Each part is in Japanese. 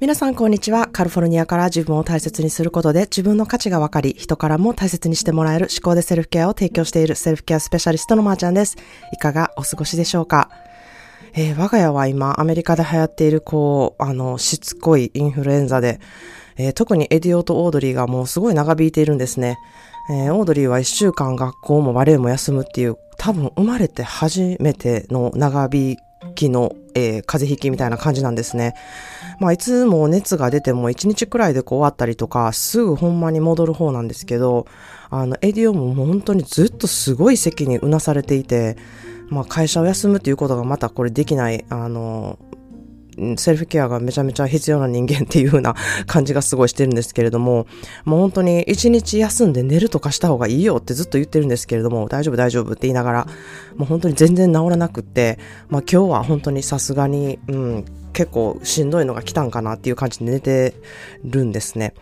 皆さんこんにちは。カリフォルニアから自分を大切にすることで自分の価値が分かり、人からも大切にしてもらえる思考でセルフケアを提供しているセルフケアスペシャリストのまーちゃんです。いかがお過ごしでしょうか？えー、我が家は今アメリカで流行っているこう、あの、しつこいインフルエンザで、えー、特にエディオとオードリーがもうすごい長引いているんですね。えー、オードリーは一週間学校もバレエも休むっていう、多分生まれて初めての長引きの、えー、風邪ひきみたいな感じなんですね。まあ、いつも熱が出ても1日くらいで終わったりとか、すぐほんまに戻る方なんですけど、あの、エディオもも本当にずっとすごい席にうなされていて、まあ、会社を休むっていうことがまたこれできない、あの、セルフケアがめちゃめちゃ必要な人間っていう風な感じがすごいしてるんですけれども、もう本当に一日休んで寝るとかした方がいいよってずっと言ってるんですけれども、大丈夫大丈夫って言いながら、もう本当に全然治らなくって、まあ今日は本当にさすがに、うん、結構しんどいのが来たんかなっていう感じで寝てるんですね。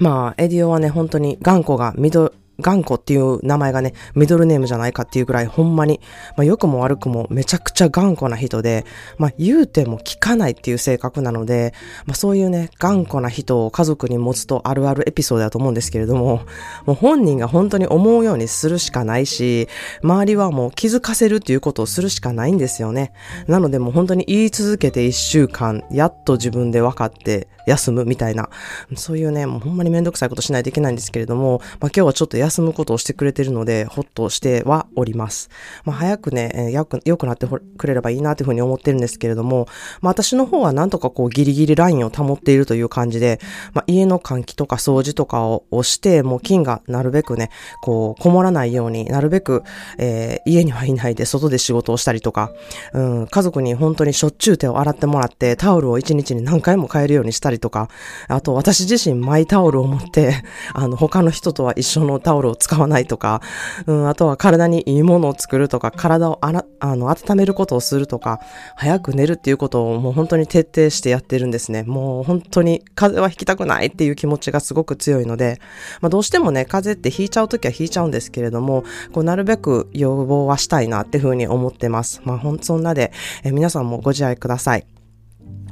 まあ、エディオはね、本当に頑固が緑、頑固っていう名前がね、ミドルネームじゃないかっていうぐらいほんまに、まあ良くも悪くもめちゃくちゃ頑固な人で、まあ言うても聞かないっていう性格なので、まあそういうね、頑固な人を家族に持つとあるあるエピソードだと思うんですけれども、もう本人が本当に思うようにするしかないし、周りはもう気づかせるっていうことをするしかないんですよね。なのでもう本当に言い続けて一週間、やっと自分で分かって、休むみたいな、そういうね、もうほんまにめんどくさいことしないといけないんですけれども、まあ今日はちょっと休むことをしてくれてるので、ほっとしてはおります。まあ早くね、えー、よく、良くなってくれればいいなというふうに思ってるんですけれども、まあ私の方はなんとかこうギリギリラインを保っているという感じで、まあ家の換気とか掃除とかをして、もう菌がなるべくね、こう、こもらないようになるべく、えー、家にはいないで外で仕事をしたりとか、うん、家族に本当にしょっちゅう手を洗ってもらって、タオルを一日に何回も変えるようにしたりりとか、あと私自身マイタオルを持って、あの、他の人とは一緒のタオルを使わないとか、うん、あとは体にいいものを作るとか、体をあら、あの、温めることをするとか、早く寝るっていうことをもう本当に徹底してやってるんですね。もう本当に風邪はひきたくないっていう気持ちがすごく強いので、まあどうしてもね、風邪ってひいちゃうときはひいちゃうんですけれども、こうなるべく予防はしたいなっていうふうに思ってます。まあほん、そんなで、え皆さんもご自愛ください。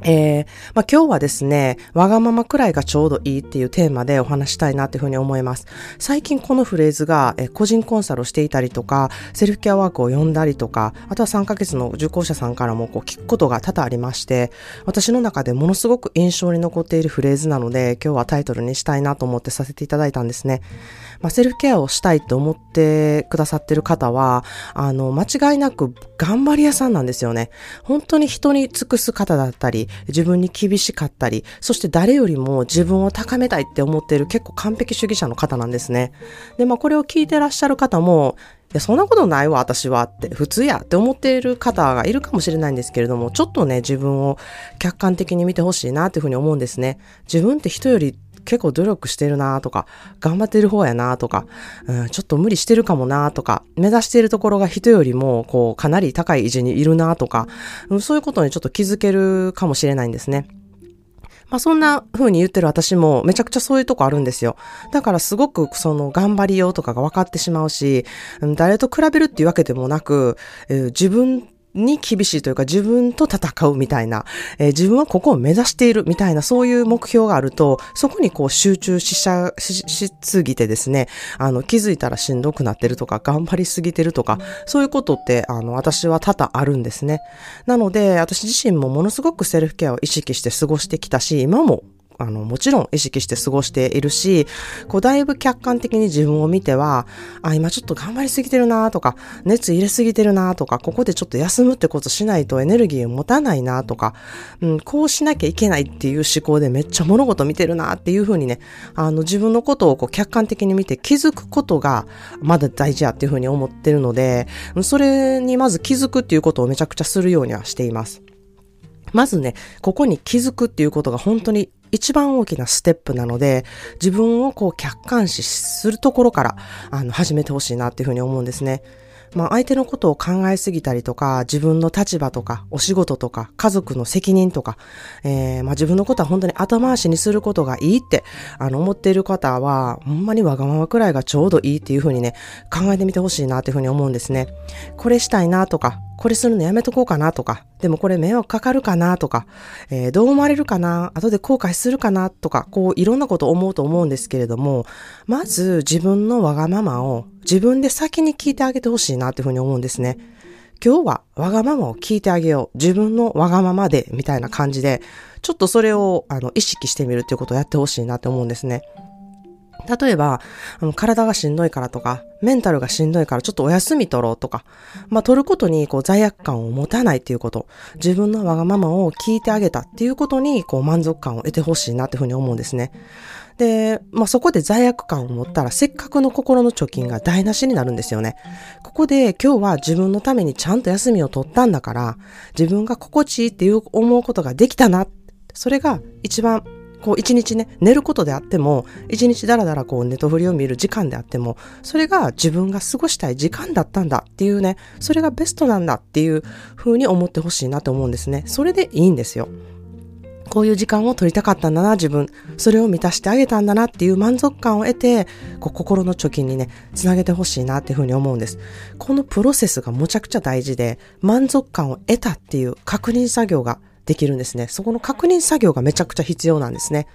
えー、まあ、今日はですね、わがままくらいがちょうどいいっていうテーマでお話したいなというふうに思います。最近このフレーズが、え個人コンサルをしていたりとか、セルフケアワークを読んだりとか、あとは3ヶ月の受講者さんからもこう聞くことが多々ありまして、私の中でものすごく印象に残っているフレーズなので、今日はタイトルにしたいなと思ってさせていただいたんですね。まあ、セルフケアをしたいと思ってくださってる方は、あの、間違いなく頑張り屋さんなんですよね。本当に人に尽くす方だったり、自分に厳しかったり、そして誰よりも自分を高めたいって思っている結構完璧主義者の方なんですね。で、まあこれを聞いてらっしゃる方も、いや、そんなことないわ、私はって、普通やって思っている方がいるかもしれないんですけれども、ちょっとね、自分を客観的に見てほしいなというふうに思うんですね。自分って人より結構努力してるなとか、頑張ってる方やなとか、うん、ちょっと無理してるかもなとか、目指しているところが人よりも、こう、かなり高い位置にいるなとか、うんそういうことにちょっと気づけるかもしれないんですね。まあそんな風に言ってる私もめちゃくちゃそういうとこあるんですよ。だからすごくその頑張りようとかが分かってしまうし、誰と比べるっていうわけでもなく、えー、自分に厳しいというか自分と戦うみたいな、えー、自分はここを目指しているみたいなそういう目標があると、そこにこう集中ししししすぎてですね、あの気づいたらしんどくなってるとか頑張りすぎてるとか、そういうことってあの私は多々あるんですね。なので私自身もものすごくセルフケアを意識して過ごしてきたし、今もあの、もちろん意識して過ごしているし、こう、だいぶ客観的に自分を見ては、あ、今ちょっと頑張りすぎてるなとか、熱入れすぎてるなとか、ここでちょっと休むってことしないとエネルギーを持たないなとか、うん、こうしなきゃいけないっていう思考でめっちゃ物事見てるなっていうふうにね、あの、自分のことをこう客観的に見て気づくことがまだ大事やっていうふうに思ってるので、それにまず気づくっていうことをめちゃくちゃするようにはしています。まずね、ここに気づくっていうことが本当に一番大きなステップなので、自分をこう客観視するところから、あの、始めてほしいなっていうふうに思うんですね。まあ、相手のことを考えすぎたりとか、自分の立場とか、お仕事とか、家族の責任とか、えー、まあ、自分のことは本当に後回しにすることがいいって、あの、思っている方は、ほんまにわがままくらいがちょうどいいっていうふうにね、考えてみてほしいなっていうふうに思うんですね。これしたいなとか、これするのやめとこうかなとか、でもこれ迷惑かかるかなとか、えー、どう思われるかな後で後悔するかなとか、こういろんなこと思うと思うんですけれども、まず自分のわがままを自分で先に聞いてあげてほしいなっていうふうに思うんですね。今日はわがままを聞いてあげよう。自分のわがままで、みたいな感じで、ちょっとそれを、あの、意識してみるっていうことをやってほしいなって思うんですね。例えば、体がしんどいからとか、メンタルがしんどいからちょっとお休み取ろうとか、まあ取ることにこう罪悪感を持たないっていうこと、自分のわがままを聞いてあげたっていうことにこう満足感を得てほしいなっていうふうに思うんですね。で、まあそこで罪悪感を持ったらせっかくの心の貯金が台無しになるんですよね。ここで今日は自分のためにちゃんと休みを取ったんだから、自分が心地いいっていう思うことができたな。それが一番こう一日ね、寝ることであっても、一日だらだらこうネトフリを見る時間であっても、それが自分が過ごしたい時間だったんだっていうね、それがベストなんだっていう風に思ってほしいなと思うんですね。それでいいんですよ。こういう時間を取りたかったんだな、自分。それを満たしてあげたんだなっていう満足感を得て、こう心の貯金にね、つなげてほしいなっていうふうに思うんです。このプロセスがむちゃくちゃ大事で、満足感を得たっていう確認作業ができるんですね。そこの確認作業がめちゃくちゃ必要なんですね。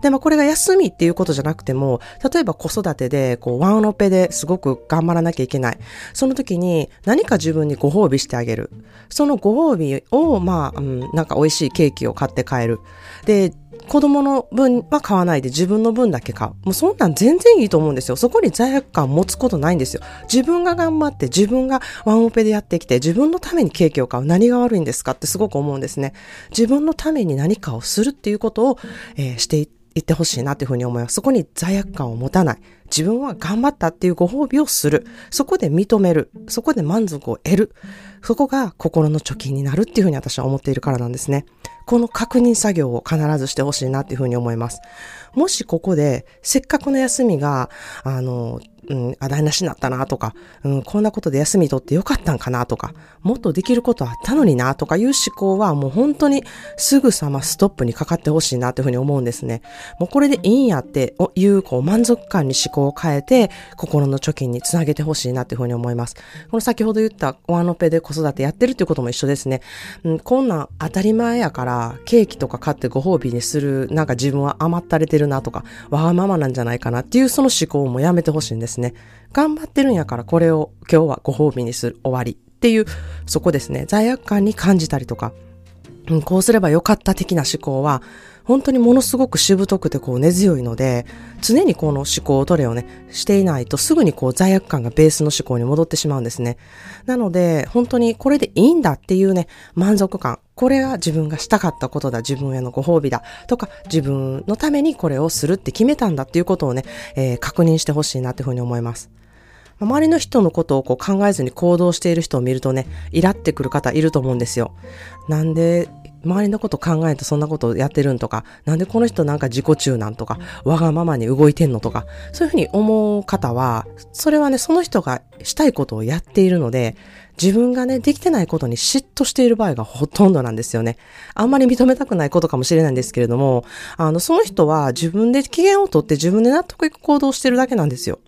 で、まあこれが休みっていうことじゃなくても、例えば子育てで、こう、ワンオペですごく頑張らなきゃいけない。その時に何か自分にご褒美してあげる。そのご褒美を、まあ、うん、なんか美味しいケーキを買って帰る。で、子供の分は買わないで自分の分だけ買う。もうそんなん全然いいと思うんですよ。そこに罪悪感持つことないんですよ。自分が頑張って自分がワンオペでやってきて自分のためにケーキを買う。何が悪いんですかってすごく思うんですね。自分のために何かをするっていうことを、えー、していっていってほしいなというふうに思います。そこに罪悪感を持たない。自分は頑張ったっていうご褒美をする。そこで認める。そこで満足を得る。そこが心の貯金になるっていうふうに私は思っているからなんですね。この確認作業を必ずしてほしいなっていうふうに思います。もしここで、せっかくの休みが、あの、うん、あ、台無しになったなとか、うん、こんなことで休み取ってよかったんかなとか、もっとできることあったのになとかいう思考はもう本当にすぐさまストップにかかってほしいなというふうに思うんですね。もうこれでいいんやっていうこう満足感に思考を変えて心の貯金につなげてほしいなというふうに思います。この先ほど言ったワノペで子育てやってるっていうことも一緒ですね。うん、こんなん当たり前やからケーキとか買ってご褒美にするなんか自分は甘ったれてるなとかわがままなんじゃないかなっていうその思考もやめてほしいんですね。ね頑張ってるんやからこれを今日はご褒美にする終わりっていう、そこですね。罪悪感に感じたりとか、うん、こうすればよかった的な思考は、本当にものすごくしぶとくてこう根強いので、常にこの思考トレをね、していないとすぐにこう罪悪感がベースの思考に戻ってしまうんですね。なので、本当にこれでいいんだっていうね、満足感。これが自分がしたかったことだ、自分へのご褒美だ、とか、自分のためにこれをするって決めたんだっていうことをね、えー、確認してほしいなっていうふうに思います。周りの人のことをこう考えずに行動している人を見るとね、イラってくる方いると思うんですよ。なんで周りのこと考えてそんなことやってるんとか、なんでこの人なんか自己中なんとか、わがままに動いてんのとか、そういうふうに思う方は、それはね、その人がしたいことをやっているので、自分がね、できてないことに嫉妬している場合がほとんどなんですよね。あんまり認めたくないことかもしれないんですけれども、あの、その人は自分で機嫌をとって自分で納得いく行動をしてるだけなんですよ。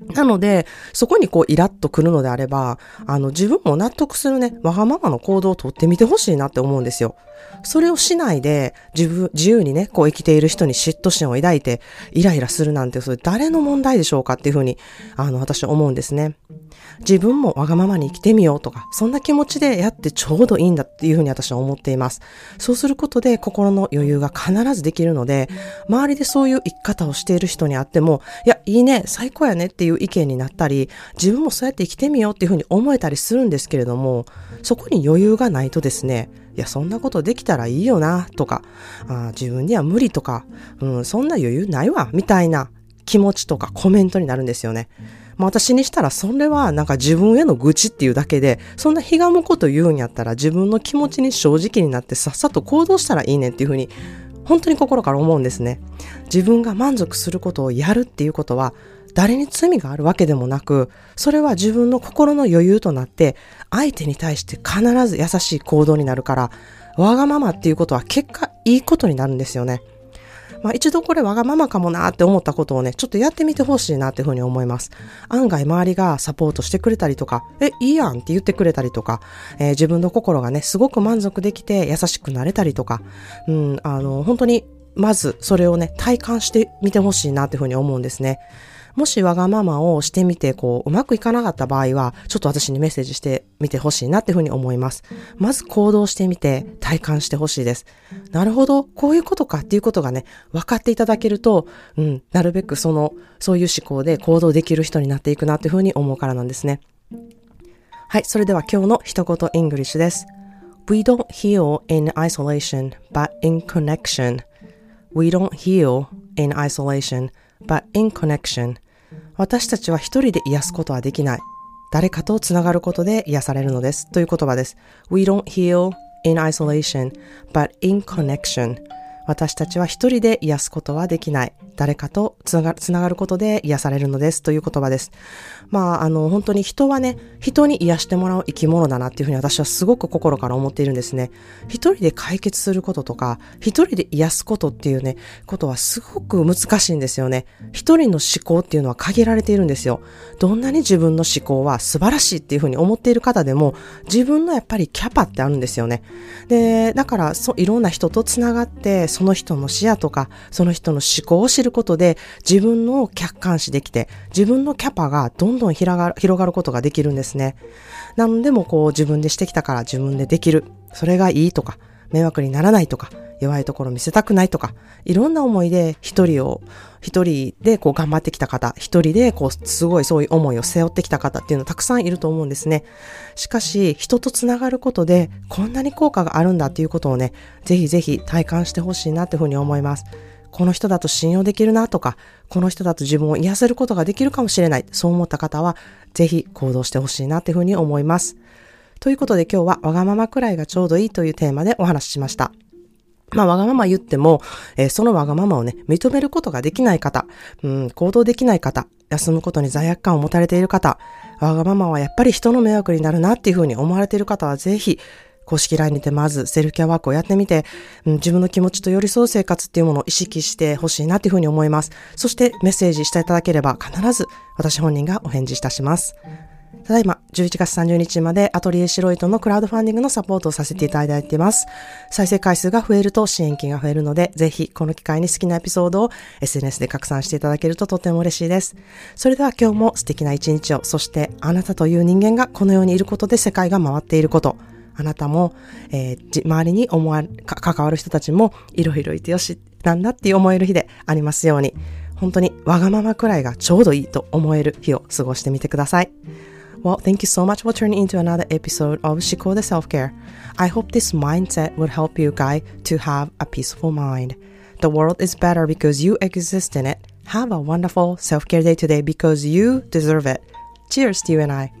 なので、そこにこうイラッとくるのであれば、あの自分も納得するね、わがままの行動をとってみてほしいなって思うんですよ。それをしないで、自分、自由にね、こう生きている人に嫉妬心を抱いて、イライラするなんて、それ誰の問題でしょうかっていうふうに、あの、私は思うんですね。自分もわがままに生きてみようとか、そんな気持ちでやってちょうどいいんだっていうふうに私は思っています。そうすることで心の余裕が必ずできるので、周りでそういう生き方をしている人に会っても、いや、いいね、最高やねっていう意見になったり、自分もそうやって生きてみようっていうふうに思えたりするんですけれども、そこに余裕がないとですね、いや、そんなことできたらいいよな、とか、あ自分には無理とか、うん、そんな余裕ないわ、みたいな気持ちとかコメントになるんですよね。まあ私にしたらそれはなんか自分への愚痴っていうだけで、そんなひがむこと言うんやったら自分の気持ちに正直になってさっさと行動したらいいねっていうふうに、本当に心から思うんですね。自分が満足することをやるっていうことは、誰に罪があるわけでもなく、それは自分の心の余裕となって、相手に対して必ず優しい行動になるから、わがままっていうことは結果いいことになるんですよね。まあ一度これわがままかもなって思ったことをね、ちょっとやってみてほしいなっていうふうに思います。案外周りがサポートしてくれたりとか、え、いいやんって言ってくれたりとか、えー、自分の心がね、すごく満足できて優しくなれたりとか、うん、あの、本当にまずそれをね、体感してみてほしいなっていうふうに思うんですね。もしわがままをしてみて、こう、うまくいかなかった場合は、ちょっと私にメッセージしてみてほしいなっていうふうに思います。まず行動してみて、体感してほしいです。なるほど、こういうことかっていうことがね、分かっていただけると、うん、なるべくその、そういう思考で行動できる人になっていくなっていうふうに思うからなんですね。はい、それでは今日の一言 English です。We don't heal in isolation, but in connection. We don't heal in isolation, but in connection. 私たちは一人で癒すことはできない。誰かとつながることで癒されるのです。という言葉です。We don't heal in isolation, but in connection. 私たちは一人で癒すことはできない。誰かとつながつながることで癒されるのですという言葉です。まあ、あの、本当に人はね、人に癒してもらう生き物だなっていうふうに私はすごく心から思っているんですね。一人で解決することとか、一人で癒すことっていうね、ことはすごく難しいんですよね。一人の思考っていうのは限られているんですよ。どんなに自分の思考は素晴らしいっていうふうに思っている方でも、自分のやっぱりキャパってあるんですよね。で、だから、そ、いろんな人とつながって、その人の視野とか、その人の思考を知ることで、自分の客観視できて、自分のキャパがどんどん広がる、広がることができるんですね。何でもこう自分でしてきたから自分でできる。それがいいとか、迷惑にならないとか、弱いところ見せたくないとか、いろんな思いで一人を、一人でこう頑張ってきた方、一人でこうすごいそういう思いを背負ってきた方っていうのたくさんいると思うんですね。しかし、人とつながることでこんなに効果があるんだっていうことをね、ぜひぜひ体感してほしいなっていうふうに思います。この人だと信用できるなとか、この人だと自分を癒せることができるかもしれない。そう思った方は、ぜひ行動してほしいなっていうふうに思います。ということで今日はわがままくらいがちょうどいいというテーマでお話ししました。まあ、わがまま言っても、えー、そのわがままをね、認めることができない方、うん、行動できない方、休むことに罪悪感を持たれている方、わがままはやっぱり人の迷惑になるなっていうふうに思われている方は、ぜひ、公式 LINE にてまずセルフケアワークをやってみて、うん、自分の気持ちと寄り添う生活っていうものを意識してほしいなっていうふうに思います。そしてメッセージしていただければ必ず私本人がお返事いたします。ただいま、11月30日までアトリエシロイトのクラウドファンディングのサポートをさせていただいています。再生回数が増えると支援金が増えるので、ぜひこの機会に好きなエピソードを SNS で拡散していただけるととても嬉しいです。それでは今日も素敵な一日を、そしてあなたという人間がこの世にいることで世界が回っていること、あなたも、えー、周りに思わ関わる人たちもいろいろいてよしなんだって思える日でありますように、本当にわがままくらいがちょうどいいと思える日を過ごしてみてください。Well, thank you so much for turning into another episode of Shiko the Self Care. I hope this mindset would help you guys to have a peaceful mind. The world is better because you exist in it. Have a wonderful self care day today because you deserve it. Cheers to you and I.